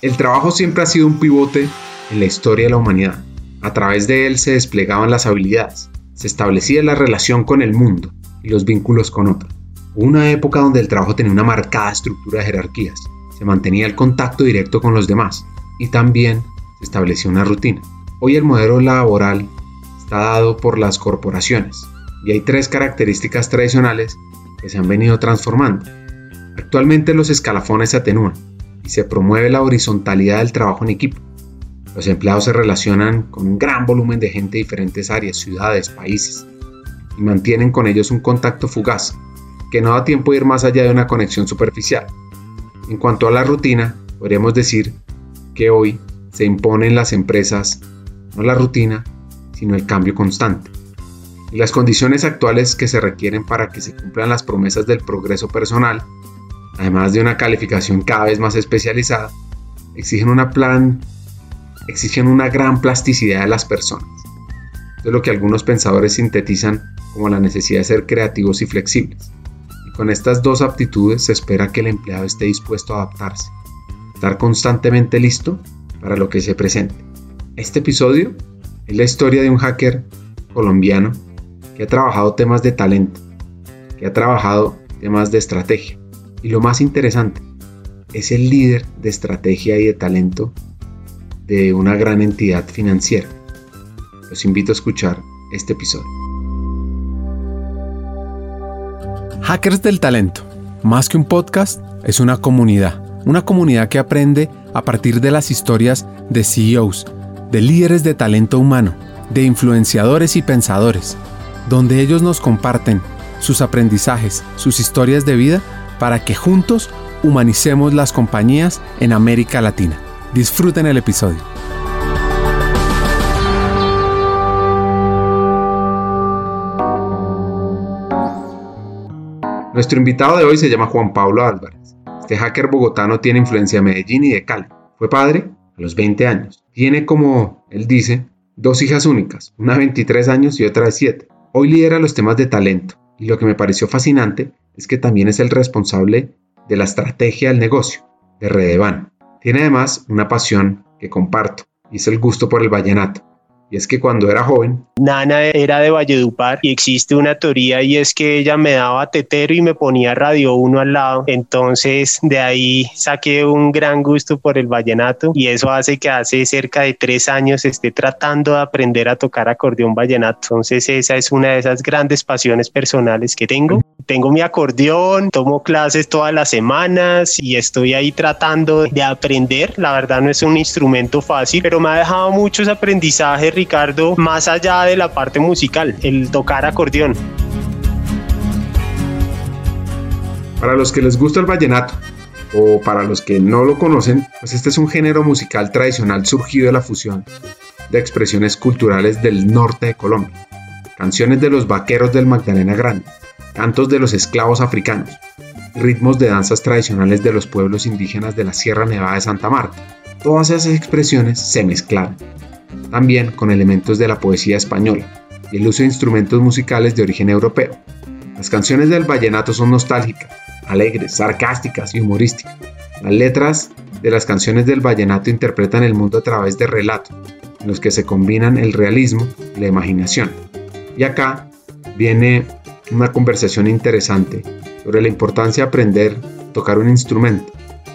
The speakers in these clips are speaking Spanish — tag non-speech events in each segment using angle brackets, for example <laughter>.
El trabajo siempre ha sido un pivote en la historia de la humanidad. A través de él se desplegaban las habilidades, se establecía la relación con el mundo y los vínculos con otros. Una época donde el trabajo tenía una marcada estructura de jerarquías, se mantenía el contacto directo con los demás y también se estableció una rutina. Hoy el modelo laboral está dado por las corporaciones y hay tres características tradicionales que se han venido transformando. Actualmente los escalafones se atenúan y se promueve la horizontalidad del trabajo en equipo. Los empleados se relacionan con un gran volumen de gente de diferentes áreas, ciudades, países, y mantienen con ellos un contacto fugaz, que no da tiempo de ir más allá de una conexión superficial. En cuanto a la rutina, podríamos decir que hoy se impone en las empresas no la rutina, sino el cambio constante. Y las condiciones actuales que se requieren para que se cumplan las promesas del progreso personal, además de una calificación cada vez más especializada, exigen una plan exigen una gran plasticidad de las personas. Esto es lo que algunos pensadores sintetizan como la necesidad de ser creativos y flexibles. Y con estas dos aptitudes se espera que el empleado esté dispuesto a adaptarse, estar constantemente listo para lo que se presente. Este episodio es la historia de un hacker colombiano que ha trabajado temas de talento, que ha trabajado temas de estrategia. Y lo más interesante, es el líder de estrategia y de talento de una gran entidad financiera. Los invito a escuchar este episodio. Hackers del Talento, más que un podcast, es una comunidad. Una comunidad que aprende a partir de las historias de CEOs, de líderes de talento humano, de influenciadores y pensadores, donde ellos nos comparten sus aprendizajes, sus historias de vida, para que juntos humanicemos las compañías en América Latina. Disfruten el episodio. Nuestro invitado de hoy se llama Juan Pablo Álvarez. Este hacker bogotano tiene influencia de Medellín y de Cali. Fue padre a los 20 años. Tiene, como él dice, dos hijas únicas, una de 23 años y otra de 7. Hoy lidera los temas de talento y lo que me pareció fascinante es que también es el responsable de la estrategia del negocio, de Redevan. Tiene además una pasión que comparto y es el gusto por el vallenato. Y es que cuando era joven... Nana era de Valledupar y existe una teoría y es que ella me daba tetero y me ponía Radio 1 al lado. Entonces de ahí saqué un gran gusto por el vallenato y eso hace que hace cerca de tres años esté tratando de aprender a tocar acordeón vallenato. Entonces esa es una de esas grandes pasiones personales que tengo. Tengo mi acordeón, tomo clases todas las semanas y estoy ahí tratando de aprender. La verdad no es un instrumento fácil, pero me ha dejado muchos aprendizajes Ricardo, más allá de la parte musical, el tocar acordeón. Para los que les gusta el vallenato, o para los que no lo conocen, pues este es un género musical tradicional surgido de la fusión de expresiones culturales del norte de Colombia. Canciones de los vaqueros del Magdalena Grande, cantos de los esclavos africanos, ritmos de danzas tradicionales de los pueblos indígenas de la Sierra Nevada de Santa Marta. Todas esas expresiones se mezclaron también con elementos de la poesía española y el uso de instrumentos musicales de origen europeo. Las canciones del vallenato son nostálgicas, alegres, sarcásticas y humorísticas. Las letras de las canciones del vallenato interpretan el mundo a través de relatos, en los que se combinan el realismo y la imaginación. Y acá viene una conversación interesante sobre la importancia de aprender a tocar un instrumento.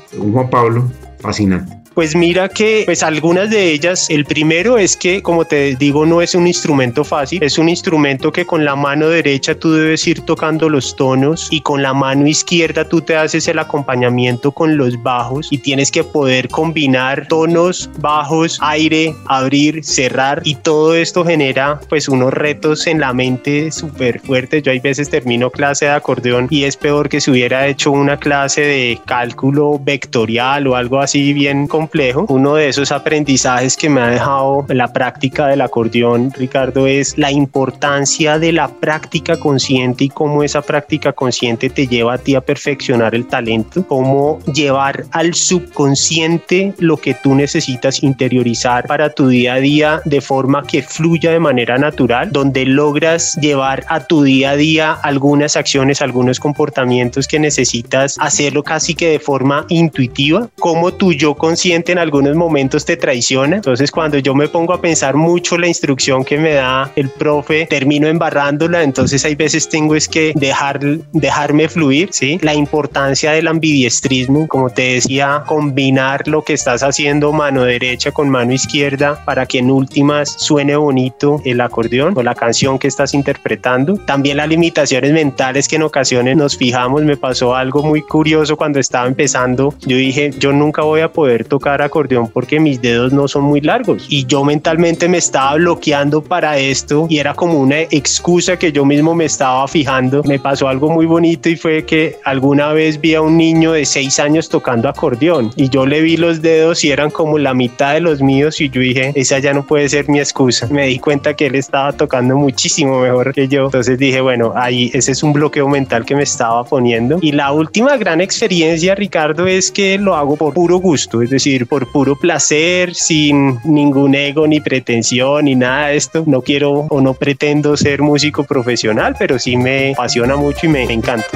Según Juan Pablo, fascinante. Pues mira que pues algunas de ellas, el primero es que como te digo no es un instrumento fácil, es un instrumento que con la mano derecha tú debes ir tocando los tonos y con la mano izquierda tú te haces el acompañamiento con los bajos y tienes que poder combinar tonos, bajos, aire, abrir, cerrar y todo esto genera pues unos retos en la mente súper fuertes. Yo hay veces termino clase de acordeón y es peor que si hubiera hecho una clase de cálculo vectorial o algo así bien complicado Uno de esos aprendizajes que me ha dejado la práctica del acordeón, Ricardo, es la importancia de la práctica consciente y cómo esa práctica consciente te lleva a ti a perfeccionar el talento, cómo llevar al subconsciente lo que tú necesitas interiorizar para tu día a día de forma que fluya de manera natural, donde logras llevar a tu día a día algunas acciones, algunos comportamientos que necesitas hacerlo casi que de forma intuitiva, como tu yo consciente en algunos momentos te traiciona. Entonces cuando yo me pongo a pensar mucho la instrucción que me da el profe, termino embarrándola, entonces hay veces tengo es que dejar, dejarme fluir, ¿sí? La importancia del ambidiestrismo, como te decía, combinar lo que estás haciendo mano derecha con mano izquierda para que en últimas suene bonito el acordeón o la canción que estás interpretando. También las limitaciones mentales que en ocasiones nos fijamos, me pasó algo muy curioso cuando estaba empezando, yo dije, yo nunca voy a poder tocar acordeón porque mis dedos no son muy largos y yo mentalmente me estaba bloqueando para esto y era como una excusa que yo mismo me estaba fijando. Me pasó algo muy bonito y fue que alguna vez vi a un niño de seis años tocando acordeón y yo le vi los dedos y eran como la mitad de los míos y yo dije, esa ya no puede ser mi excusa. Me di cuenta que él estaba tocando muchísimo mejor que yo. Entonces dije, bueno, ahí ese es un bloqueo mental que me estaba poniendo. Y la última gran experiencia, Ricardo, es que lo hago por puro gusto, es decir, por puro placer, sin ningún ego ni pretensión ni nada de esto. No quiero o no pretendo ser músico profesional, pero sí me apasiona mucho y me encanta.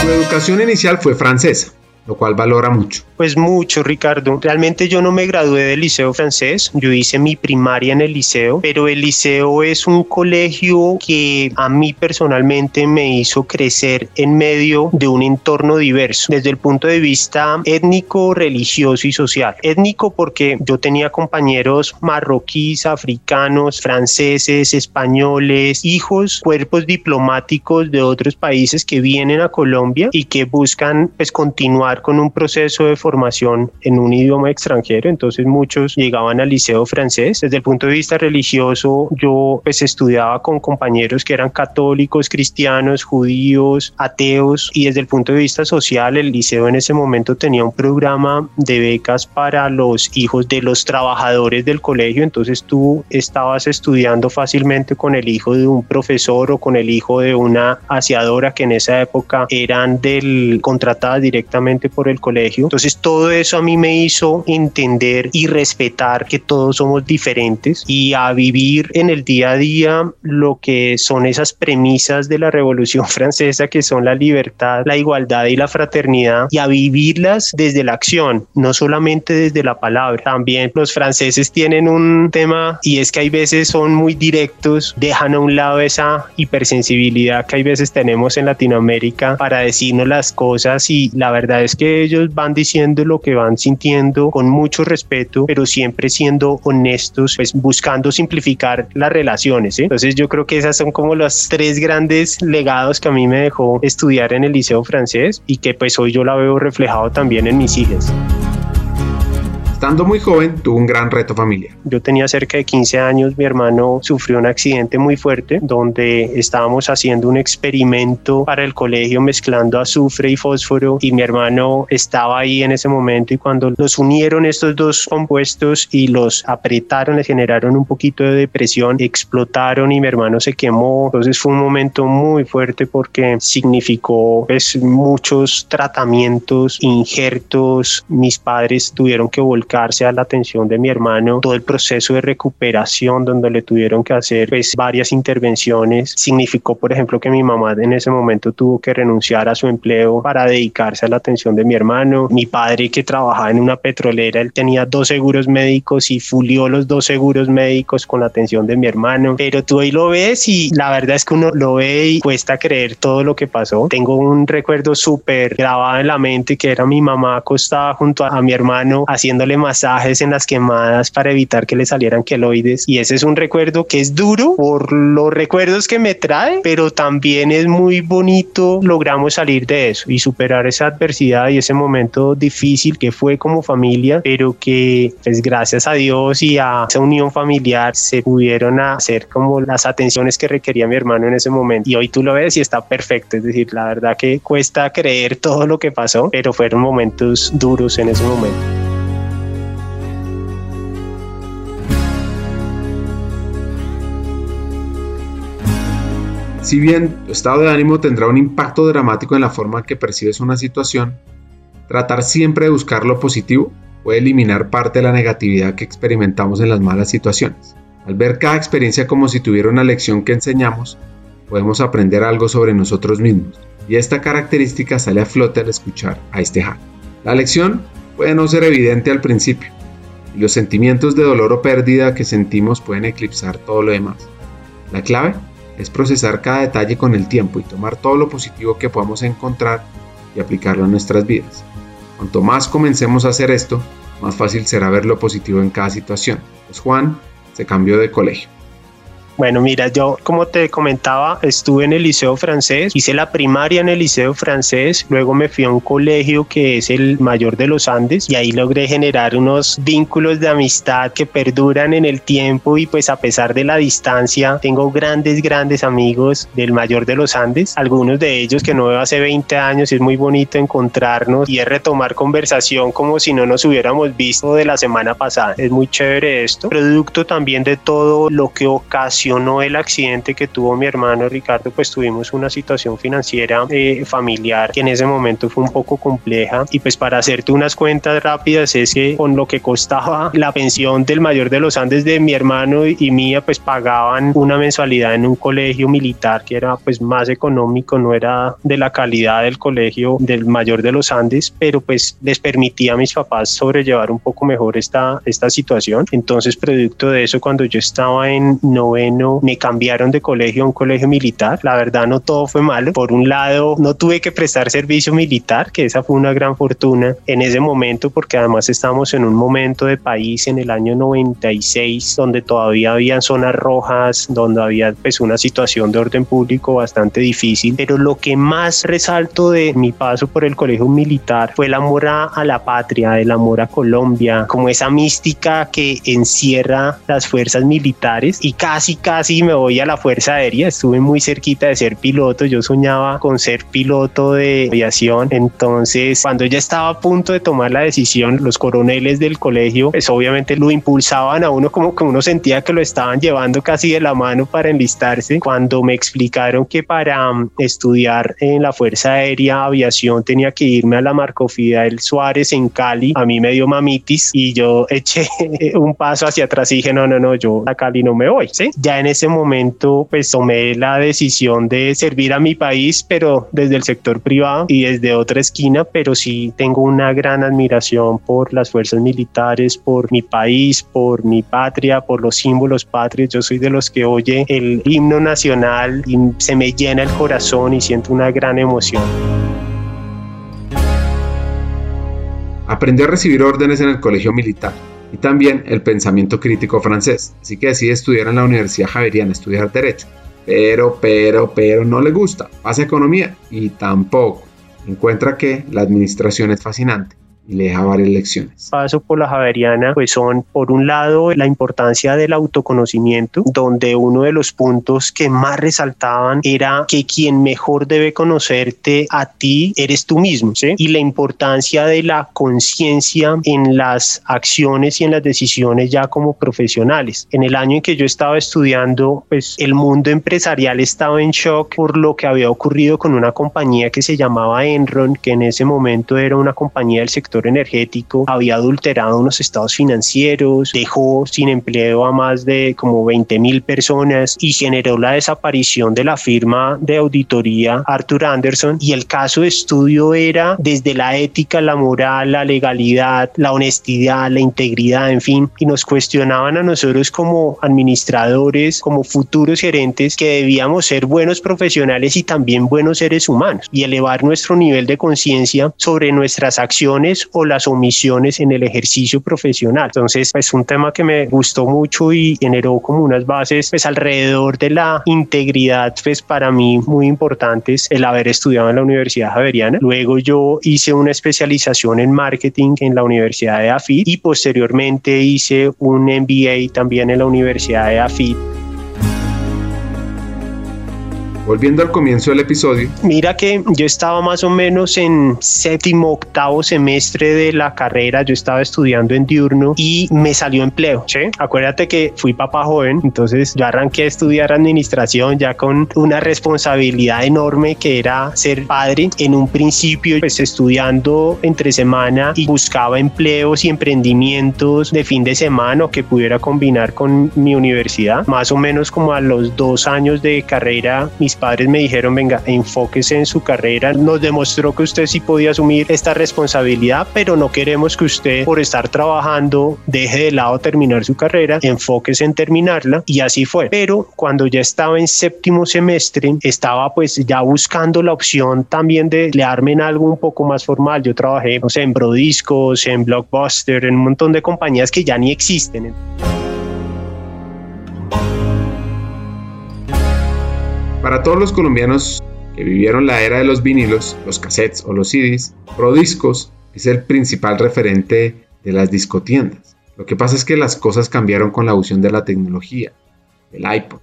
Su educación inicial fue francesa lo cual valora mucho. Pues mucho, Ricardo. Realmente yo no me gradué del liceo francés, yo hice mi primaria en el liceo, pero el liceo es un colegio que a mí personalmente me hizo crecer en medio de un entorno diverso, desde el punto de vista étnico, religioso y social. Étnico porque yo tenía compañeros marroquíes, africanos, franceses, españoles, hijos, cuerpos diplomáticos de otros países que vienen a Colombia y que buscan pues continuar con un proceso de formación en un idioma extranjero, entonces muchos llegaban al liceo francés. Desde el punto de vista religioso, yo pues estudiaba con compañeros que eran católicos, cristianos, judíos, ateos y desde el punto de vista social, el liceo en ese momento tenía un programa de becas para los hijos de los trabajadores del colegio, entonces tú estabas estudiando fácilmente con el hijo de un profesor o con el hijo de una aseadora que en esa época eran del contratadas directamente por el colegio. Entonces todo eso a mí me hizo entender y respetar que todos somos diferentes y a vivir en el día a día lo que son esas premisas de la Revolución <laughs> Francesa que son la libertad, la igualdad y la fraternidad y a vivirlas desde la acción, no solamente desde la palabra. También los franceses tienen un tema y es que hay veces son muy directos, dejan a un lado esa hipersensibilidad que hay veces tenemos en Latinoamérica para decirnos las cosas y la verdad es que ellos van diciendo lo que van sintiendo con mucho respeto, pero siempre siendo honestos, pues buscando simplificar las relaciones. Entonces yo creo que esas son como los tres grandes legados que a mí me dejó estudiar en el liceo francés y que pues hoy yo la veo reflejado también en mis hijas. Estando muy joven, tuvo un gran reto familiar. Yo tenía cerca de 15 años, mi hermano sufrió un accidente muy fuerte donde estábamos haciendo un experimento para el colegio mezclando azufre y fósforo y mi hermano estaba ahí en ese momento y cuando los unieron estos dos compuestos y los apretaron, le generaron un poquito de depresión, explotaron y mi hermano se quemó. Entonces fue un momento muy fuerte porque significó pues, muchos tratamientos, injertos. Mis padres tuvieron que volver a la atención de mi hermano, todo el proceso de recuperación donde le tuvieron que hacer pues, varias intervenciones, significó, por ejemplo, que mi mamá en ese momento tuvo que renunciar a su empleo para dedicarse a la atención de mi hermano. Mi padre que trabajaba en una petrolera, él tenía dos seguros médicos y fulió los dos seguros médicos con la atención de mi hermano. Pero tú ahí lo ves y la verdad es que uno lo ve y cuesta creer todo lo que pasó. Tengo un recuerdo súper grabado en la mente que era mi mamá acostada junto a mi hermano haciéndole masajes en las quemadas para evitar que le salieran queloides. Y ese es un recuerdo que es duro por los recuerdos que me trae, pero también es muy bonito. Logramos salir de eso y superar esa adversidad y ese momento difícil que fue como familia, pero que pues gracias a Dios y a esa unión familiar se pudieron hacer como las atenciones que requería mi hermano en ese momento. Y hoy tú lo ves y está perfecto. Es decir, la verdad que cuesta creer todo lo que pasó, pero fueron momentos duros en ese momento. Si bien tu estado de ánimo tendrá un impacto dramático en la forma en que percibes una situación, tratar siempre de buscar lo positivo puede eliminar parte de la negatividad que experimentamos en las malas situaciones. Al ver cada experiencia como si tuviera una lección que enseñamos, podemos aprender algo sobre nosotros mismos y esta característica sale a flote al escuchar a este hack. La lección puede no ser evidente al principio, y los sentimientos de dolor o pérdida que sentimos pueden eclipsar todo lo demás. La clave es procesar cada detalle con el tiempo y tomar todo lo positivo que podamos encontrar y aplicarlo a nuestras vidas. Cuanto más comencemos a hacer esto, más fácil será ver lo positivo en cada situación. Pues Juan se cambió de colegio. Bueno, mira, yo como te comentaba, estuve en el liceo francés, hice la primaria en el liceo francés, luego me fui a un colegio que es el mayor de los Andes y ahí logré generar unos vínculos de amistad que perduran en el tiempo y pues a pesar de la distancia, tengo grandes, grandes amigos del mayor de los Andes, algunos de ellos que no veo hace 20 años, es muy bonito encontrarnos y es retomar conversación como si no nos hubiéramos visto de la semana pasada. Es muy chévere esto, producto también de todo lo que ocasiona no el accidente que tuvo mi hermano Ricardo, pues tuvimos una situación financiera eh, familiar que en ese momento fue un poco compleja y pues para hacerte unas cuentas rápidas es que con lo que costaba la pensión del mayor de los Andes de mi hermano y mía pues pagaban una mensualidad en un colegio militar que era pues más económico, no era de la calidad del colegio del mayor de los Andes, pero pues les permitía a mis papás sobrellevar un poco mejor esta, esta situación. Entonces producto de eso cuando yo estaba en noveno me cambiaron de colegio a un colegio militar. La verdad no todo fue malo. Por un lado, no tuve que prestar servicio militar, que esa fue una gran fortuna en ese momento, porque además estábamos en un momento de país en el año 96, donde todavía había zonas rojas, donde había pues una situación de orden público bastante difícil. Pero lo que más resalto de mi paso por el colegio militar fue el amor a, a la patria, el amor a Colombia, como esa mística que encierra las fuerzas militares y casi casi me voy a la Fuerza Aérea, estuve muy cerquita de ser piloto, yo soñaba con ser piloto de aviación, entonces cuando ya estaba a punto de tomar la decisión, los coroneles del colegio, pues obviamente lo impulsaban a uno como que uno sentía que lo estaban llevando casi de la mano para enlistarse, cuando me explicaron que para um, estudiar en la Fuerza Aérea Aviación tenía que irme a la Marco Fidel Suárez en Cali, a mí me dio mamitis y yo <laughs> eché un paso hacia atrás y dije, no, no, no, yo a Cali no me voy, ¿sí? Ya en ese momento pues tomé la decisión de servir a mi país, pero desde el sector privado y desde otra esquina, pero sí tengo una gran admiración por las fuerzas militares, por mi país, por mi patria, por los símbolos patrios. Yo soy de los que oye el himno nacional y se me llena el corazón y siento una gran emoción. Aprendió a recibir órdenes en el colegio militar y también el pensamiento crítico francés, así que decide estudiar en la Universidad Javeriana, estudiar Derecho. Pero, pero, pero no le gusta, pasa economía y tampoco. Encuentra que la administración es fascinante y le deja varias lecciones. Paso por la Javeriana, pues son por un lado la importancia del autoconocimiento, donde uno de los puntos que más resaltaban era que quien mejor debe conocerte a ti eres tú mismo, ¿sí? Y la importancia de la conciencia en las acciones y en las decisiones ya como profesionales. En el año en que yo estaba estudiando, pues el mundo empresarial estaba en shock por lo que había ocurrido con una compañía que se llamaba Enron, que en ese momento era una compañía del sector energético, había adulterado unos estados financieros, dejó sin empleo a más de como 20 mil personas y generó la desaparición de la firma de auditoría Arthur Anderson. Y el caso de estudio era desde la ética, la moral, la legalidad, la honestidad, la integridad, en fin, y nos cuestionaban a nosotros como administradores, como futuros gerentes, que debíamos ser buenos profesionales y también buenos seres humanos y elevar nuestro nivel de conciencia sobre nuestras acciones o las omisiones en el ejercicio profesional. Entonces, es un tema que me gustó mucho y generó como unas bases pues alrededor de la integridad, pues para mí muy importantes el haber estudiado en la Universidad Javeriana. Luego yo hice una especialización en marketing en la Universidad de AFIT y posteriormente hice un MBA también en la Universidad de AFIT Volviendo al comienzo del episodio. Mira que yo estaba más o menos en séptimo, octavo semestre de la carrera, yo estaba estudiando en diurno y me salió empleo. ¿sí? Acuérdate que fui papá joven, entonces yo arranqué a estudiar administración ya con una responsabilidad enorme que era ser padre. En un principio, pues estudiando entre semana y buscaba empleos y emprendimientos de fin de semana que pudiera combinar con mi universidad. Más o menos como a los dos años de carrera, mis padres me dijeron, venga, enfóquese en su carrera. Nos demostró que usted sí podía asumir esta responsabilidad, pero no queremos que usted por estar trabajando deje de lado terminar su carrera, enfóquese en terminarla y así fue. Pero cuando ya estaba en séptimo semestre, estaba pues ya buscando la opción también de emplearme en algo un poco más formal. Yo trabajé, no sé, en Brodiscos, en Blockbuster, en un montón de compañías que ya ni existen. Para todos los colombianos que vivieron la era de los vinilos, los cassettes o los CDs, Prodiscos es el principal referente de las discotiendas. Lo que pasa es que las cosas cambiaron con la fusión de la tecnología, del iPod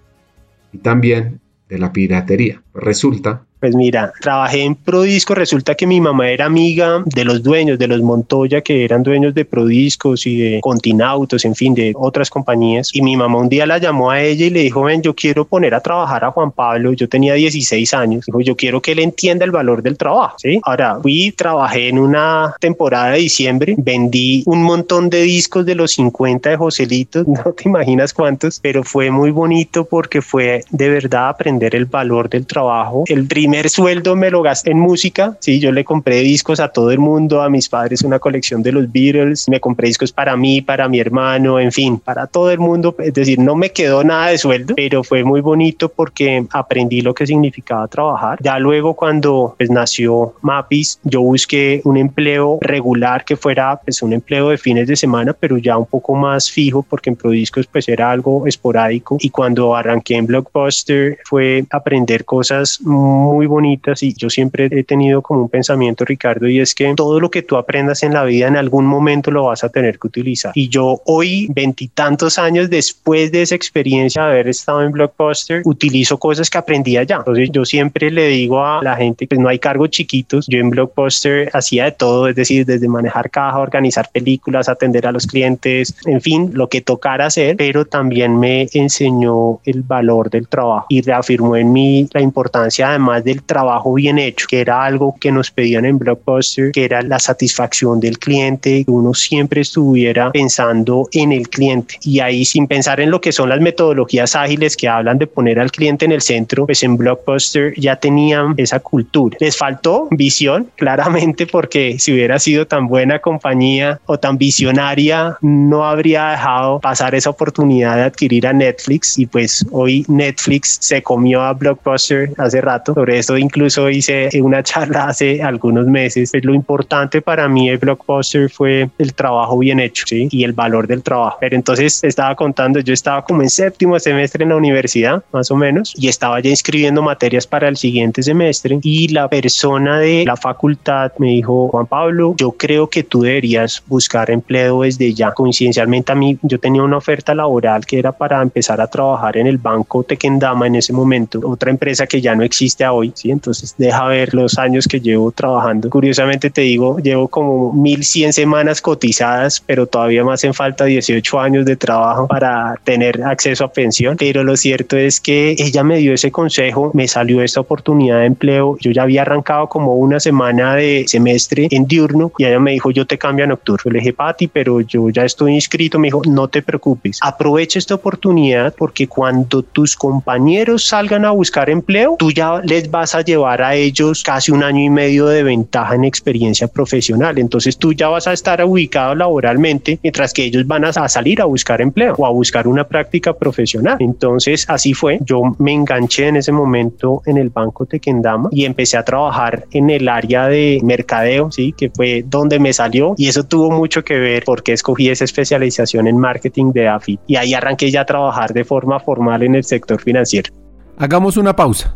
y también de la piratería. Resulta pues mira, trabajé en Prodisco, resulta que mi mamá era amiga de los dueños, de los Montoya, que eran dueños de Prodiscos y de Continautos, en fin, de otras compañías. Y mi mamá un día la llamó a ella y le dijo, ven, yo quiero poner a trabajar a Juan Pablo, yo tenía 16 años, dijo, yo quiero que él entienda el valor del trabajo, ¿sí? Ahora, fui, trabajé en una temporada de diciembre, vendí un montón de discos de los 50 de Joselito, <laughs> no te imaginas cuántos, pero fue muy bonito porque fue de verdad aprender el valor del trabajo. El primer sueldo me lo gasté en música, sí, yo le compré discos a todo el mundo, a mis padres una colección de los Beatles, me compré discos para mí, para mi hermano, en fin, para todo el mundo, es decir, no me quedó nada de sueldo, pero fue muy bonito porque aprendí lo que significaba trabajar. Ya luego cuando pues, nació Mapis, yo busqué un empleo regular que fuera pues un empleo de fines de semana, pero ya un poco más fijo porque en Prodiscos pues era algo esporádico y cuando arranqué en Blockbuster fue aprender cosas muy muy bonitas y yo siempre he tenido como un pensamiento, Ricardo, y es que todo lo que tú aprendas en la vida en algún momento lo vas a tener que utilizar. Y yo hoy, veintitantos años después de esa experiencia de haber estado en Blockbuster, utilizo cosas que aprendí allá. Entonces yo siempre le digo a la gente, pues no hay cargos chiquitos. Yo en Blockbuster hacía de todo, es decir, desde manejar caja, organizar películas, atender a los clientes, en fin, lo que tocara hacer, pero también me enseñó el valor del trabajo y reafirmó en mí la importancia además del trabajo bien hecho, que era algo que nos pedían en Blockbuster, que era la satisfacción del cliente, que uno siempre estuviera pensando en el cliente y ahí sin pensar en lo que son las metodologías ágiles que hablan de poner al cliente en el centro, pues en Blockbuster ya tenían esa cultura. Les faltó visión, <laughs> claramente, porque si hubiera sido tan buena compañía o tan visionaria, no habría dejado pasar esa oportunidad de adquirir a Netflix y pues hoy Netflix se comió a Blockbuster hace rato sobre esto incluso hice una charla hace algunos meses. Pues lo importante para mí el Blockbuster fue el trabajo bien hecho ¿sí? y el valor del trabajo. Pero entonces estaba contando, yo estaba como en séptimo semestre en la universidad, más o menos, y estaba ya inscribiendo materias para el siguiente semestre y la persona de la facultad me dijo, Juan Pablo, yo creo que tú deberías buscar empleo desde ya. Coincidencialmente a mí yo tenía una oferta laboral que era para empezar a trabajar en el banco Tequendama en ese momento, otra empresa que ya no existe ahora ¿sí? Entonces deja ver los años que llevo trabajando. Curiosamente te digo, llevo como 1100 semanas cotizadas, pero todavía más hacen falta 18 años de trabajo para tener acceso a pensión. Pero lo cierto es que ella me dio ese consejo, me salió esta oportunidad de empleo. Yo ya había arrancado como una semana de semestre en diurno y ella me dijo, yo te cambio a nocturno. le dije, Pati, pero yo ya estoy inscrito. Me dijo, no te preocupes, aprovecha esta oportunidad porque cuando tus compañeros salgan a buscar empleo, tú ya les vas a llevar a ellos casi un año y medio de ventaja en experiencia profesional. Entonces tú ya vas a estar ubicado laboralmente, mientras que ellos van a, salir a buscar empleo o a buscar una práctica profesional. Entonces así fue. Yo me enganché en ese momento en el Banco Tequendama y empecé a trabajar en el área de mercadeo, sí, que fue donde me salió y eso tuvo mucho que ver porque escogí esa especialización en marketing de AFI y ahí arranqué ya a trabajar de forma formal en el sector financiero. Hagamos una pausa.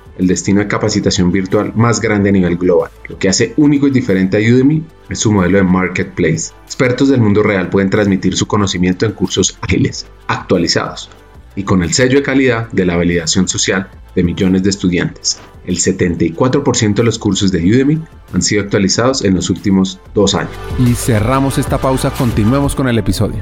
el destino de capacitación virtual más grande a nivel global. Lo que hace único y diferente a Udemy es su modelo de marketplace. Expertos del mundo real pueden transmitir su conocimiento en cursos ágiles, actualizados, y con el sello de calidad de la validación social de millones de estudiantes. El 74% de los cursos de Udemy han sido actualizados en los últimos dos años. Y cerramos esta pausa, continuemos con el episodio.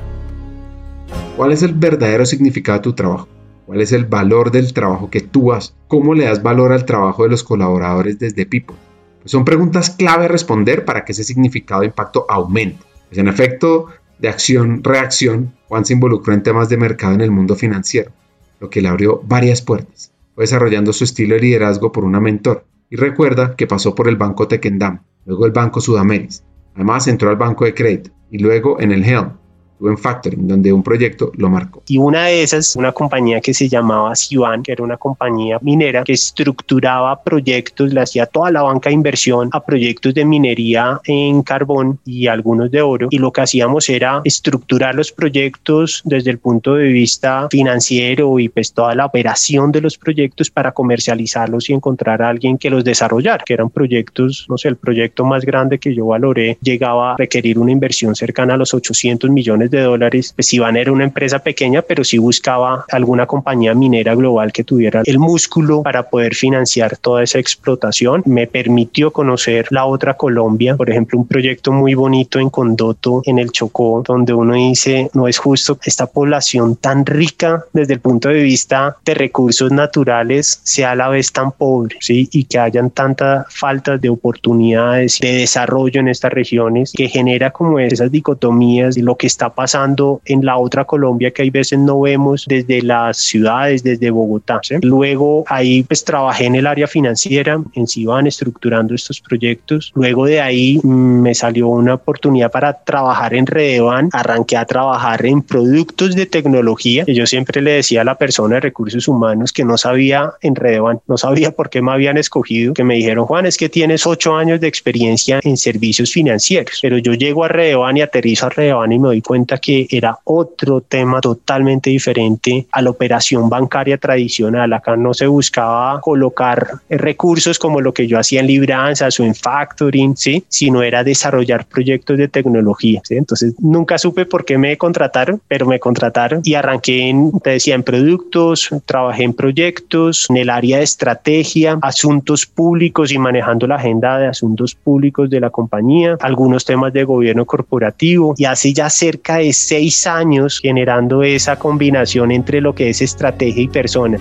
¿Cuál es el verdadero significado de tu trabajo? ¿Cuál es el valor del trabajo que tú haces? ¿Cómo le das valor al trabajo de los colaboradores desde People? Pues son preguntas clave a responder para que ese significado de impacto aumente. Pues en efecto de acción-reacción, Juan se involucró en temas de mercado en el mundo financiero, lo que le abrió varias puertas desarrollando su estilo de liderazgo por una mentor. Y recuerda que pasó por el Banco Tequendam, luego el Banco Sudameris. Además entró al Banco de Crédito y luego en el Helm, en Factoring, donde un proyecto lo marcó. Y una de esas, una compañía que se llamaba Sivan, que era una compañía minera que estructuraba proyectos, le hacía toda la banca de inversión a proyectos de minería en carbón y algunos de oro. Y lo que hacíamos era estructurar los proyectos desde el punto de vista financiero y pues toda la operación de los proyectos para comercializarlos y encontrar a alguien que los desarrollara, que eran proyectos, no sé, el proyecto más grande que yo valoré llegaba a requerir una inversión cercana a los 800 millones de dólares, pues Iván era una empresa pequeña, pero sí buscaba alguna compañía minera global que tuviera el músculo para poder financiar toda esa explotación. Me permitió conocer la otra Colombia, por ejemplo, un proyecto muy bonito en Condoto, en el Chocó, donde uno dice, no es justo esta población tan rica desde el punto de vista de recursos naturales sea a la vez tan pobre, ¿sí? Y que hayan tanta falta de oportunidades de desarrollo en estas regiones que genera como esas dicotomías y lo que está pasando en la otra Colombia que hay veces no vemos desde las ciudades, desde Bogotá. Luego ahí pues trabajé en el área financiera, en Ciban estructurando estos proyectos. Luego de ahí mm, me salió una oportunidad para trabajar en Redevan. Arranqué a trabajar en productos de tecnología. Y yo siempre le decía a la persona de recursos humanos que no sabía en Redevan, no sabía por qué me habían escogido, que me dijeron, Juan, es que tienes ocho años de experiencia en servicios financieros. Pero yo llego a Redevan y aterrizo a Redevan y me doy cuenta que era otro tema totalmente diferente a la operación bancaria tradicional. Acá no se buscaba colocar recursos como lo que yo hacía en libranzas o en factoring, ¿sí? sino era desarrollar proyectos de tecnología. Entonces nunca supe por qué me contrataron, pero me contrataron y arranqué en, te decía, en productos, trabajé en proyectos, en el área de estrategia, asuntos públicos y manejando la agenda de asuntos públicos de la compañía, algunos temas de gobierno corporativo y así ya cerca de seis años generando esa combinación entre lo que es estrategia y persona.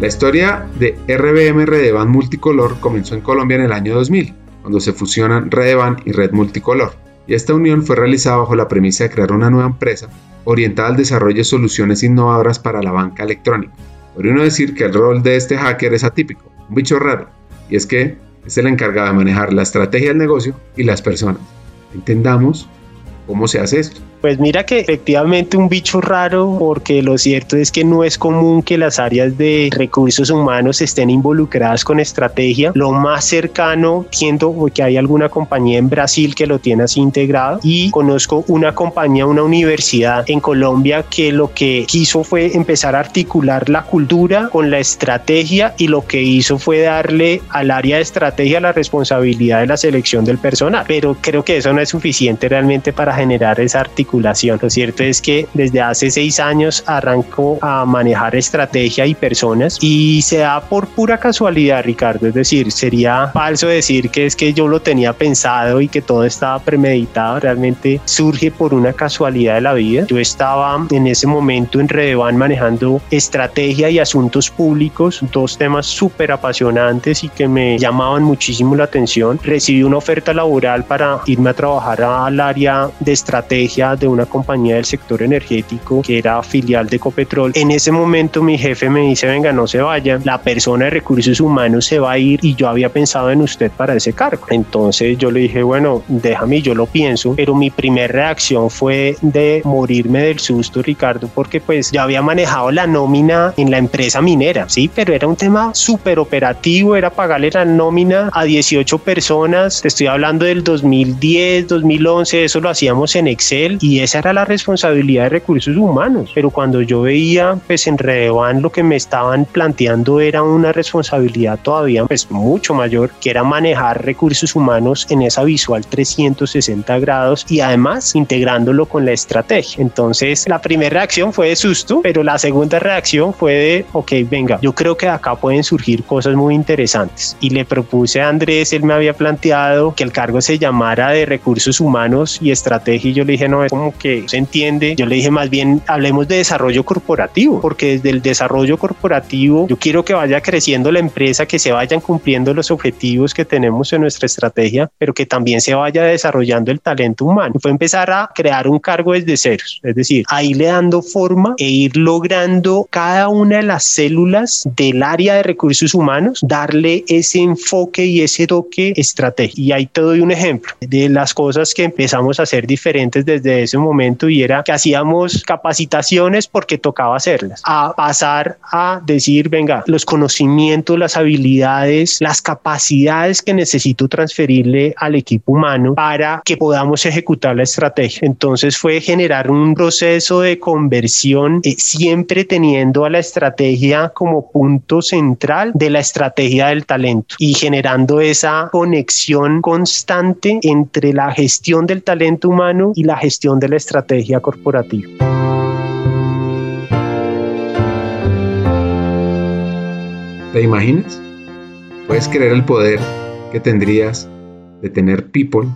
La historia de RBM Redevan Multicolor comenzó en Colombia en el año 2000, cuando se fusionan Redevan y Red Multicolor, y esta unión fue realizada bajo la premisa de crear una nueva empresa orientada al desarrollo de soluciones innovadoras para la banca electrónica. Podría uno decir que el rol de este hacker es atípico, un bicho raro, y es que es el encargado de manejar la estrategia del negocio y las personas. Entendamos ¿Cómo se hace esto? Pues mira que efectivamente un bicho raro, porque lo cierto es que no es común que las áreas de recursos humanos estén involucradas con estrategia. Lo más cercano, siendo que hay alguna compañía en Brasil que lo tiene así integrado y conozco una compañía, una universidad en Colombia que lo que quiso fue empezar a articular la cultura con la estrategia y lo que hizo fue darle al área de estrategia la responsabilidad de la selección del personal. Pero creo que eso no es suficiente realmente para generar esa articulación lo cierto es que desde hace seis años arrancó a manejar estrategia y personas y se da por pura casualidad, Ricardo. Es decir, sería falso decir que es que yo lo tenía pensado y que todo estaba premeditado. Realmente surge por una casualidad de la vida. Yo estaba en ese momento en Redevan manejando estrategia y asuntos públicos, dos temas súper apasionantes y que me llamaban muchísimo la atención. Recibí una oferta laboral para irme a trabajar al área de estrategia de una compañía del sector energético que era filial de Copetrol. En ese momento mi jefe me dice, venga, no se vaya, la persona de recursos humanos se va a ir y yo había pensado en usted para ese cargo. Entonces yo le dije, bueno, déjame, yo lo pienso, pero mi primera reacción fue de morirme del susto, Ricardo, porque pues ya había manejado la nómina en la empresa minera, sí, pero era un tema súper operativo, era pagarle la nómina a 18 personas, estoy hablando del 2010, 2011, eso lo hacíamos hacíamos en Excel y esa era la responsabilidad de recursos humanos. Pero cuando yo veía, pues en Redevan lo que me estaban planteando era una responsabilidad todavía pues mucho mayor, que era manejar recursos humanos en esa visual 360 grados y además integrándolo con la estrategia. Entonces, la primera reacción fue de susto, pero la segunda reacción fue de, ok, venga, yo creo que acá pueden surgir cosas muy interesantes. Y le propuse a Andrés, él me había planteado que el cargo se llamara de recursos humanos y estrategia y yo le dije, no, es como que se entiende. Yo le dije más bien, hablemos de desarrollo corporativo, porque desde el desarrollo corporativo yo quiero que vaya creciendo la empresa, que se vayan cumpliendo los objetivos que tenemos en nuestra estrategia, pero que también se vaya desarrollando el talento humano. Fue empezar a crear un cargo desde ceros, es decir, a irle dando forma e ir logrando cada una de las células del área de recursos humanos, darle ese enfoque y ese toque estratégico. Y ahí te doy un ejemplo de las cosas que empezamos a hacer diferentes desde ese momento y era que hacíamos capacitaciones porque tocaba hacerlas, a pasar a decir, venga, los conocimientos, las habilidades, las capacidades que necesito transferirle al equipo humano para que podamos ejecutar la estrategia. Entonces fue generar un proceso de conversión eh, siempre teniendo a la estrategia como punto central de la estrategia del talento y generando esa conexión constante entre la gestión del talento humano y la gestión de la estrategia corporativa. ¿Te imaginas? Puedes creer el poder que tendrías de tener people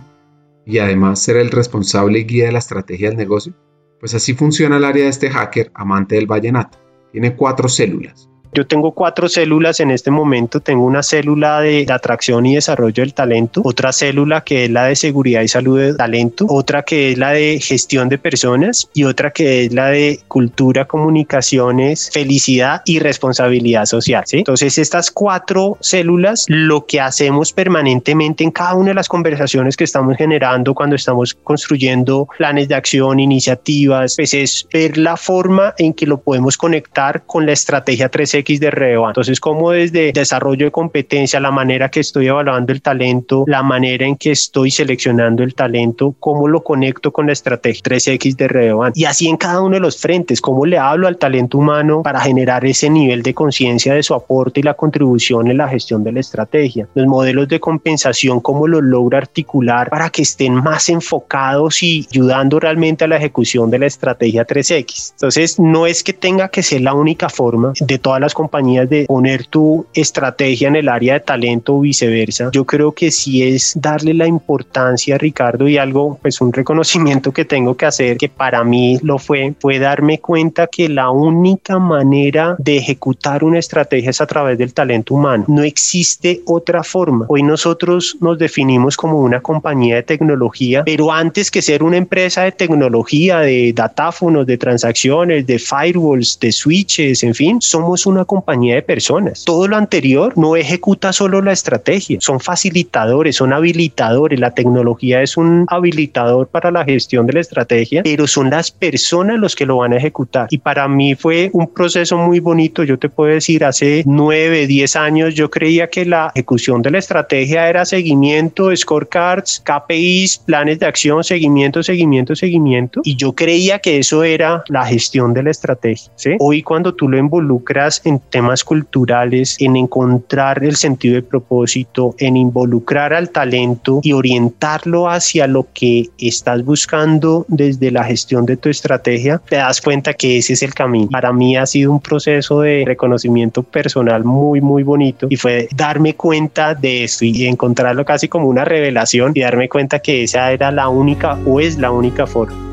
y además ser el responsable y guía de la estrategia del negocio? Pues así funciona el área de este hacker amante del vallenato. Tiene cuatro células. Yo tengo cuatro células en este momento. Tengo una célula de, atracción y desarrollo del talento, otra célula que es la de seguridad y salud del talento, otra que es la de gestión de personas y otra que es la de cultura, comunicaciones, felicidad y responsabilidad social. Entonces estas cuatro células lo que hacemos permanentemente en cada una de las conversaciones que estamos generando cuando estamos construyendo planes de acción, iniciativas, pues es ver la forma en que lo podemos conectar con la estrategia 3 X de REVA. Entonces, como desde desarrollo de competencia, la manera que estoy evaluando el talento, la manera en que estoy seleccionando el talento, cómo lo conecto con la estrategia 3X de REVA. Y así en cada uno de los frentes, cómo le hablo al talento humano para generar ese nivel de conciencia de su aporte y la contribución en la gestión de la estrategia. Los modelos de compensación, cómo los logro articular para que estén más enfocados y ayudando realmente a la ejecución de la estrategia 3X. Entonces, no es que tenga que ser la única forma de todas las compañías de poner tu estrategia en el área de talento o viceversa. Yo creo que sí es darle la importancia, Ricardo, y algo, pues un reconocimiento que tengo que hacer, que para mí lo fue, fue darme cuenta que la única manera de ejecutar una estrategia es a través del talento humano. No existe otra forma. Hoy nosotros nos definimos como una compañía de tecnología, pero antes que ser una empresa de tecnología, de datáfonos, de transacciones, de firewalls, de switches, en fin, somos una compañía de personas. Todo lo anterior no ejecuta solo la estrategia, son facilitadores, son habilitadores. La tecnología es un habilitador para la gestión de la estrategia, pero son las personas los que lo van a ejecutar. Y para mí fue un proceso muy bonito. Yo te puedo decir, hace nueve, diez años yo creía que la ejecución de la estrategia era seguimiento, scorecards, KPIs, planes de acción, seguimiento, seguimiento, seguimiento. Y yo creía que eso era la gestión de la estrategia. Hoy cuando tú lo involucras en temas culturales, en encontrar el sentido de propósito, en involucrar al talento y orientarlo hacia lo que estás buscando desde la gestión de tu estrategia, te das cuenta que ese es el camino. Para mí ha sido un proceso de reconocimiento personal muy, muy bonito y fue darme cuenta de esto y encontrarlo casi como una revelación y darme cuenta que esa era la única o es la única forma.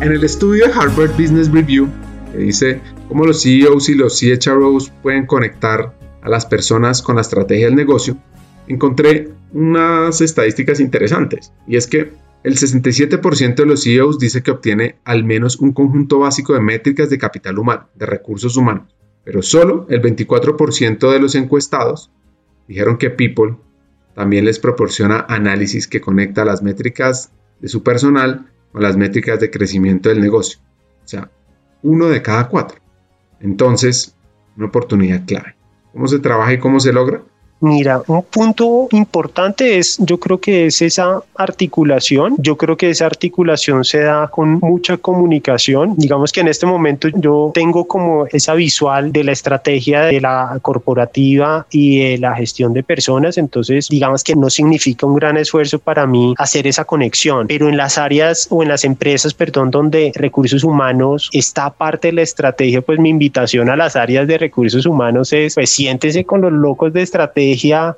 En el estudio de Harvard Business Review, que dice cómo los CEOs y los CHROs pueden conectar a las personas con la estrategia del negocio, encontré unas estadísticas interesantes. Y es que el 67% de los CEOs dice que obtiene al menos un conjunto básico de métricas de capital humano, de recursos humanos. Pero solo el 24% de los encuestados dijeron que People también les proporciona análisis que conecta las métricas de su personal con las métricas de crecimiento del negocio. O sea, uno de cada cuatro. Entonces, una oportunidad clave. ¿Cómo se trabaja y cómo se logra? Mira, un punto importante es, yo creo que es esa articulación. Yo creo que esa articulación se da con mucha comunicación. Digamos que en este momento yo tengo como esa visual de la estrategia de la corporativa y de la gestión de personas. Entonces, digamos que no significa un gran esfuerzo para mí hacer esa conexión, pero en las áreas o en las empresas, perdón, donde recursos humanos está parte de la estrategia, pues mi invitación a las áreas de recursos humanos es, pues siéntese con los locos de estrategia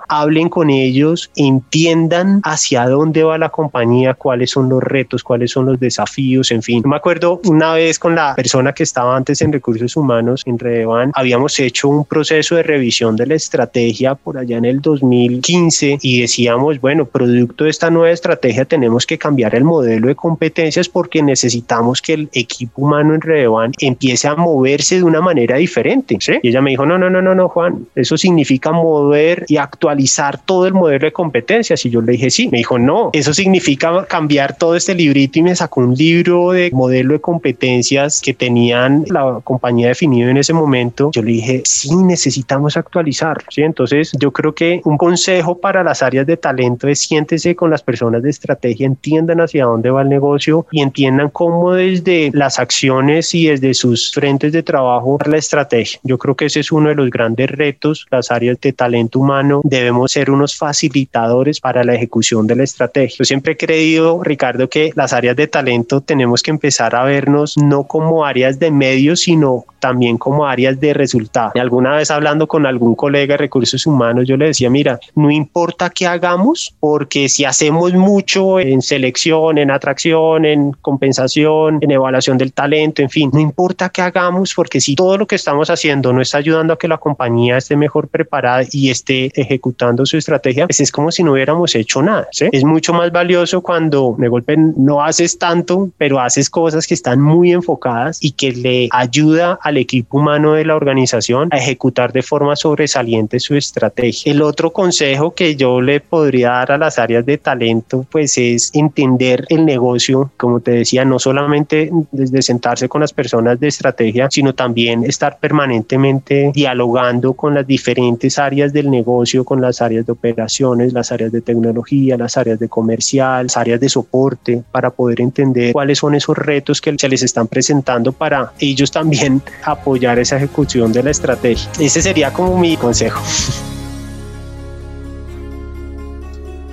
hablen con ellos, entiendan hacia dónde va la compañía, cuáles son los retos, cuáles son los desafíos, en fin. Me acuerdo una vez con la persona que estaba antes en recursos humanos en Redevan, habíamos hecho un proceso de revisión de la estrategia por allá en el 2015 y decíamos, bueno, producto de esta nueva estrategia tenemos que cambiar el modelo de competencias porque necesitamos que el equipo humano en Redevan empiece a moverse de una manera diferente. Y ella me dijo, no, no, no, no, no, Juan, eso significa mover y actualizar todo el modelo de competencias. Y yo le dije, sí. Me dijo, no, eso significa cambiar todo este librito y me sacó un libro de modelo de competencias que tenían la compañía definido en ese momento. Yo le dije, sí, necesitamos actualizar. ¿sí? Entonces, yo creo que un consejo para las áreas de talento es siéntese con las personas de estrategia, entiendan hacia dónde va el negocio y entiendan cómo desde las acciones y desde sus frentes de trabajo la estrategia. Yo creo que ese es uno de los grandes retos, las áreas de talento humano debemos ser unos facilitadores para la ejecución de la estrategia. Yo siempre he creído, Ricardo, que las áreas de talento tenemos que empezar a vernos no como áreas de medios, sino también como áreas de resultado. Alguna vez hablando con algún colega de recursos humanos, yo le decía, mira, no importa qué hagamos, porque si hacemos mucho en selección, en atracción, en compensación, en evaluación del talento, en fin, no importa qué hagamos, porque si todo lo que estamos haciendo no está ayudando a que la compañía esté mejor preparada y esté ejecutando su estrategia, pues es como si no hubiéramos hecho nada. Es mucho más valioso cuando de golpe no haces tanto, pero haces cosas que están muy enfocadas y que le ayuda al equipo humano de la organización a ejecutar de forma sobresaliente su estrategia. El otro consejo que yo le podría dar a las áreas de talento, pues es entender el negocio, como te decía, no solamente desde sentarse con las personas de estrategia, sino también estar permanentemente dialogando con las diferentes áreas del negocio con las áreas de operaciones, las áreas de tecnología, las áreas de comercial, las áreas de soporte, para poder entender cuáles son esos retos que se les están presentando para ellos también <laughs> apoyar esa ejecución de la estrategia. Ese sería como mi consejo.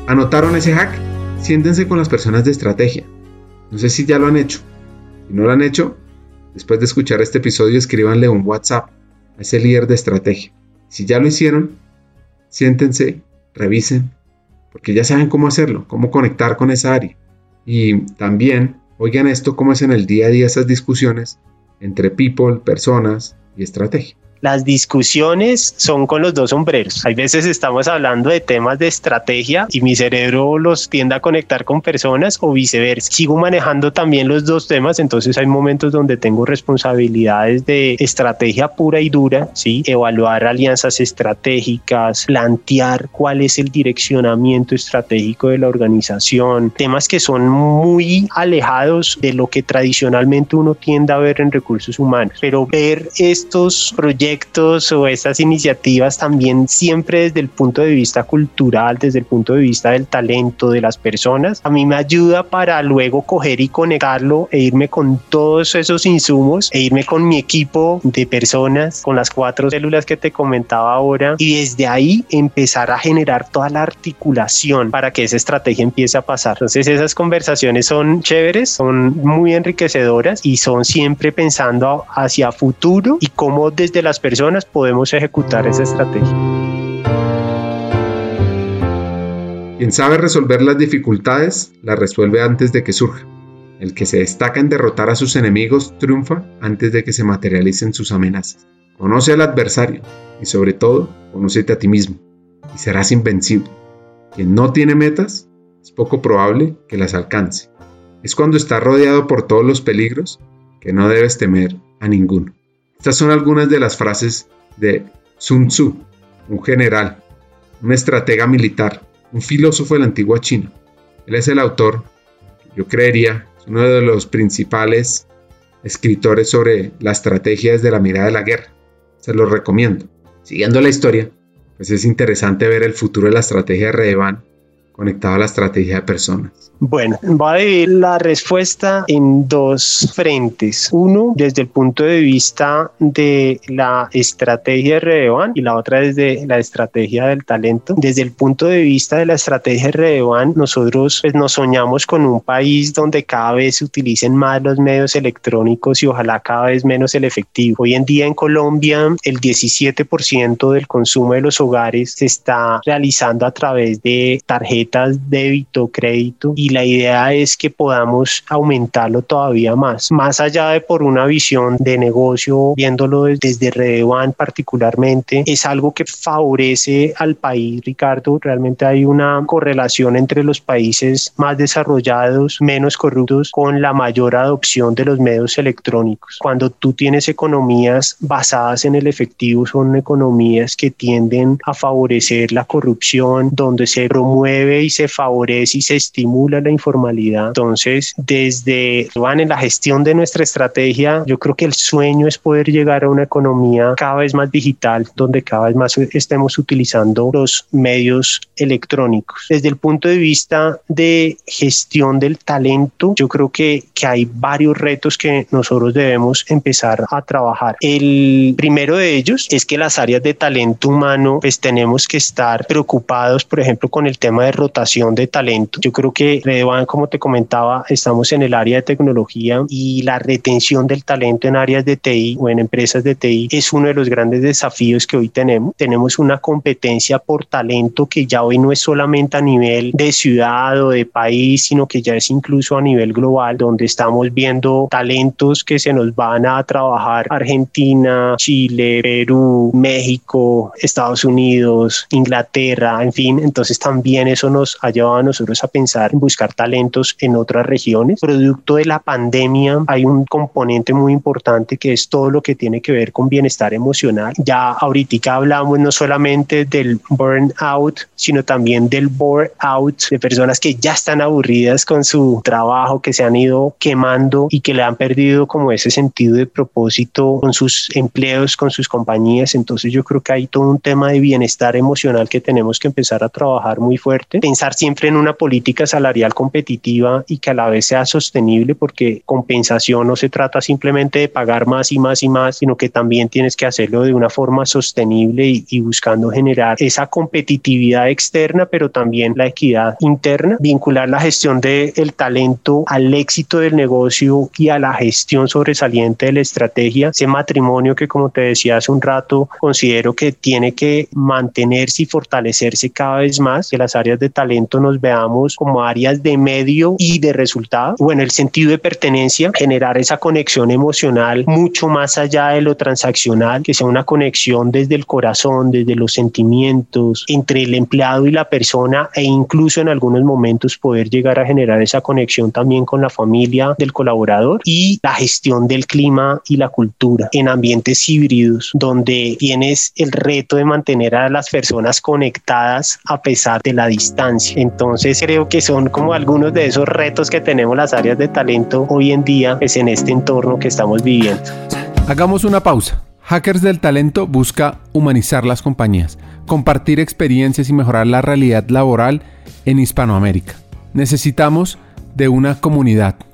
¿Anotaron ese hack? Siéntense con las personas de estrategia. No sé si ya lo han hecho. Si no lo han hecho, después de escuchar este episodio escríbanle un WhatsApp a ese líder de estrategia. Si ya lo hicieron, siéntense, revisen, porque ya saben cómo hacerlo, cómo conectar con esa área. Y también oigan esto cómo es en el día a día esas discusiones entre people, personas y estrategia las discusiones son con los dos sombreros. Hay veces estamos hablando de temas de estrategia y mi cerebro los tiende a conectar con personas o viceversa. Sigo manejando también los dos temas, entonces hay momentos donde tengo responsabilidades de estrategia pura y dura, ¿sí? evaluar alianzas estratégicas, plantear cuál es el direccionamiento estratégico de la organización, temas que son muy alejados de lo que tradicionalmente uno tiende a ver en recursos humanos, pero ver estos proyectos o estas iniciativas también siempre desde el punto de vista cultural, desde el punto de vista del talento de las personas, a mí me ayuda para luego coger y conectarlo e irme con todos esos insumos e irme con mi equipo de personas, con las cuatro células que te comentaba ahora y desde ahí empezar a generar toda la articulación para que esa estrategia empiece a pasar. Entonces esas conversaciones son chéveres, son muy enriquecedoras y son siempre pensando hacia futuro y cómo desde las personas podemos ejecutar esa estrategia. Quien sabe resolver las dificultades, las resuelve antes de que surjan. El que se destaca en derrotar a sus enemigos triunfa antes de que se materialicen sus amenazas. Conoce al adversario y sobre todo, conócete a ti mismo y serás invencible. Quien no tiene metas, es poco probable que las alcance. Es cuando está rodeado por todos los peligros que no debes temer a ninguno. Estas son algunas de las frases de Sun Tzu, un general, un estratega militar, un filósofo de la antigua China. Él es el autor, yo creería, es uno de los principales escritores sobre la estrategia desde la mirada de la guerra. Se los recomiendo. Siguiendo la historia, pues es interesante ver el futuro de la estrategia de Redevan conectado a la estrategia de personas. Bueno, voy a dividir la respuesta en dos frentes. Uno, desde el punto de vista de la estrategia de Redevan y la otra desde la estrategia del talento. Desde el punto de vista de la estrategia de Redevan, nosotros pues, nos soñamos con un país donde cada vez se utilicen más los medios electrónicos y ojalá cada vez menos el efectivo. Hoy en día en Colombia, el 17% del consumo de los hogares se está realizando a través de tarjetas débito, crédito y la idea es que podamos aumentarlo todavía más, más allá de por una visión de negocio, viéndolo desde Redevan particularmente, es algo que favorece al país, Ricardo. Realmente hay una correlación entre los países más desarrollados, menos corruptos, con la mayor adopción de los medios electrónicos. Cuando tú tienes economías basadas en el efectivo, son economías que tienden a favorecer la corrupción, donde se promueve y se favorece y se estimula la informalidad. Entonces, desde van en la gestión de nuestra estrategia, yo creo que el sueño es poder llegar a una economía cada vez más digital, donde cada vez más estemos utilizando los medios electrónicos. Desde el punto de vista de gestión del talento, yo creo que, que hay varios retos que nosotros debemos empezar a trabajar. El primero de ellos es que las áreas de talento humano, pues tenemos que estar preocupados, por ejemplo, con el tema de rotación de talento. Yo creo que como te comentaba, estamos en el área de tecnología y la retención del talento en áreas de TI o en empresas de TI es uno de los grandes desafíos que hoy tenemos. Tenemos una competencia por talento que ya hoy no es solamente a nivel de ciudad o de país, sino que ya es incluso a nivel global, donde estamos viendo talentos que se nos van a trabajar Argentina, Chile, Perú, México, Estados Unidos, Inglaterra, en fin. Entonces también eso nos ha llevado a nosotros a pensar en buscar talentos en otras regiones. Producto de la pandemia hay un componente muy importante que es todo lo que tiene que ver con bienestar emocional. Ya ahorita hablamos no solamente del burnout, sino también del bore out de personas que ya están aburridas con su trabajo, que se han ido quemando y que le han perdido como ese sentido de propósito con sus empleos, con sus compañías. Entonces yo creo que hay todo un tema de bienestar emocional que tenemos que empezar a trabajar muy fuerte. Pensar siempre en una política salarial competitiva y que a la vez sea sostenible porque compensación no se trata simplemente de pagar más y más y más, sino que también tienes que hacerlo de una forma sostenible y, buscando generar esa competitividad externa, pero también la equidad interna, vincular la gestión del el talento al éxito del negocio y a la gestión sobresaliente de la estrategia, ese matrimonio que como te decía hace un rato, considero que tiene que mantenerse y fortalecerse cada vez más, que las áreas de talento nos veamos como áreas de medio y de resultado. Bueno, el sentido de pertenencia, generar esa conexión emocional mucho más allá de lo transaccional, que sea una conexión desde el corazón, desde los sentimientos, entre el empleado y la persona e incluso en algunos momentos poder llegar a generar esa conexión también con la familia del colaborador y la gestión del clima y la cultura en ambientes híbridos donde tienes el reto de mantener a las personas conectadas a pesar de la distancia. Entonces creo que son como algunos de esos retos que tenemos las áreas de talento hoy en día es en este entorno que estamos viviendo. Hagamos una pausa. Hackers del Talento busca humanizar las compañías, compartir experiencias y mejorar la realidad laboral en Hispanoamérica. Necesitamos de una comunidad,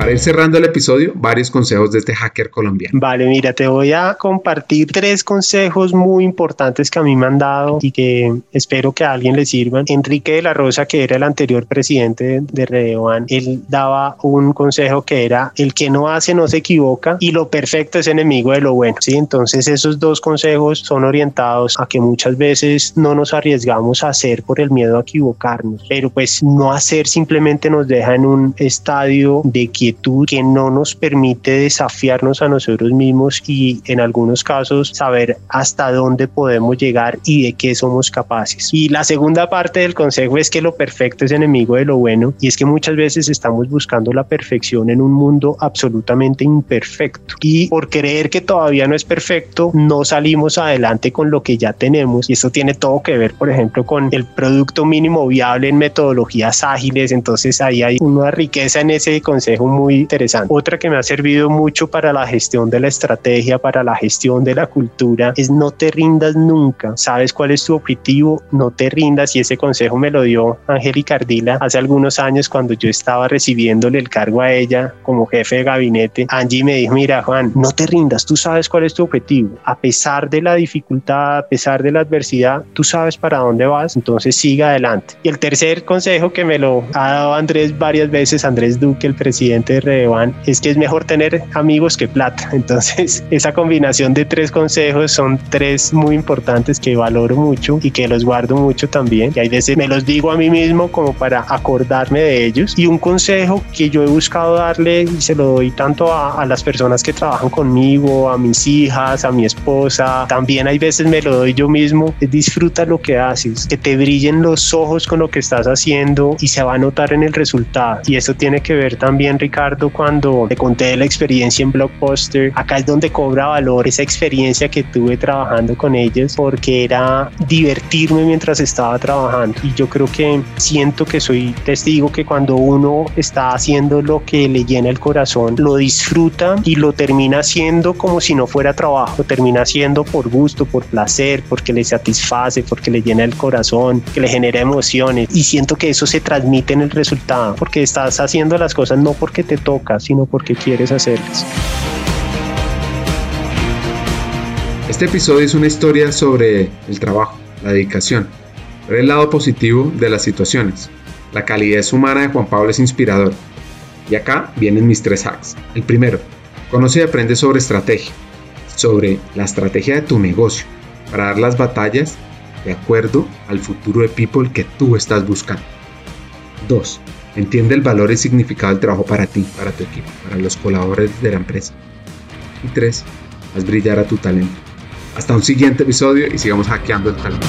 Para ir cerrando el episodio, varios consejos de este hacker colombiano. Vale, mira, te voy a compartir tres consejos muy importantes que a mí me han dado y que espero que a alguien le sirvan. Enrique de la Rosa, que era el anterior presidente de Redevan, él daba un consejo que era el que no hace no se equivoca y lo perfecto es enemigo de lo bueno. Sí, entonces esos dos consejos son orientados a que muchas veces no nos arriesgamos a hacer por el miedo a equivocarnos, pero pues no hacer simplemente nos deja en un estadio de que inquietud que no nos permite desafiarnos a nosotros mismos y en algunos casos saber hasta dónde podemos llegar y de qué somos capaces. Y la segunda parte del consejo es que lo perfecto es enemigo de lo bueno y es que muchas veces estamos buscando la perfección en un mundo absolutamente imperfecto. Y por creer que todavía no es perfecto no salimos adelante con lo que ya tenemos. Y esto tiene todo que ver por ejemplo con el producto mínimo viable en metodologías ágiles. Entonces ahí hay una riqueza en ese consejo muy interesante. Otra que me ha servido mucho para la gestión de la estrategia, para la gestión de la cultura es no te rindas nunca. Sabes cuál es tu objetivo, no te rindas y ese consejo me lo dio Angélica Ardila hace algunos años cuando yo estaba recibiéndole el cargo a ella como jefe de gabinete. Angie me dijo, mira Juan, no te rindas, tú sabes cuál es tu objetivo. A pesar de la dificultad, a pesar de la adversidad, tú sabes para dónde vas, entonces siga adelante. Y el tercer consejo que me lo ha dado Andrés varias veces, Andrés Duque, el presidente de Redevan, es que es mejor tener amigos que plata. <laughs> Entonces, esa combinación de tres consejos son tres muy importantes que valoro mucho y que los guardo mucho también. Y hay veces me los digo a mí mismo como para acordarme de ellos. Y un consejo que yo he buscado darle y se lo doy tanto a, a las personas que trabajan conmigo, a mis hijas, a mi esposa, también hay veces me lo doy yo mismo, es disfruta lo que haces, que te brillen los ojos con lo que estás haciendo y se va a notar en el resultado. Y eso tiene que ver también, Ricardo, cuando te conté la experiencia en Blockbuster. Acá es donde cobra valor esa experiencia que tuve trabajando con ellos porque era divertirme mientras estaba trabajando. Y yo creo que siento que soy testigo que cuando uno está haciendo lo que le llena el corazón, lo disfruta y lo termina haciendo como si no fuera trabajo, termina haciendo por gusto, por placer, porque le satisface, porque le llena el corazón, que le genera emociones. Y siento que eso se transmite en el resultado, porque estás haciendo las cosas no porque toca, sino porque quieres hacerlas. Este episodio es una historia sobre el trabajo, la dedicación, el lado positivo de las situaciones. La calidez humana de Juan Pablo es inspirador. Y acá vienen mis tres hacks. El primero, conoce y aprende sobre estrategia, sobre la estrategia de tu negocio, para dar las batallas de acuerdo al futuro de people que tú estás buscando. 2. Entiende el valor y significado del trabajo para ti, para tu equipo, para los colaboradores de la empresa. Y 3. Haz brillar a tu talento. Hasta un siguiente episodio y sigamos hackeando el talento.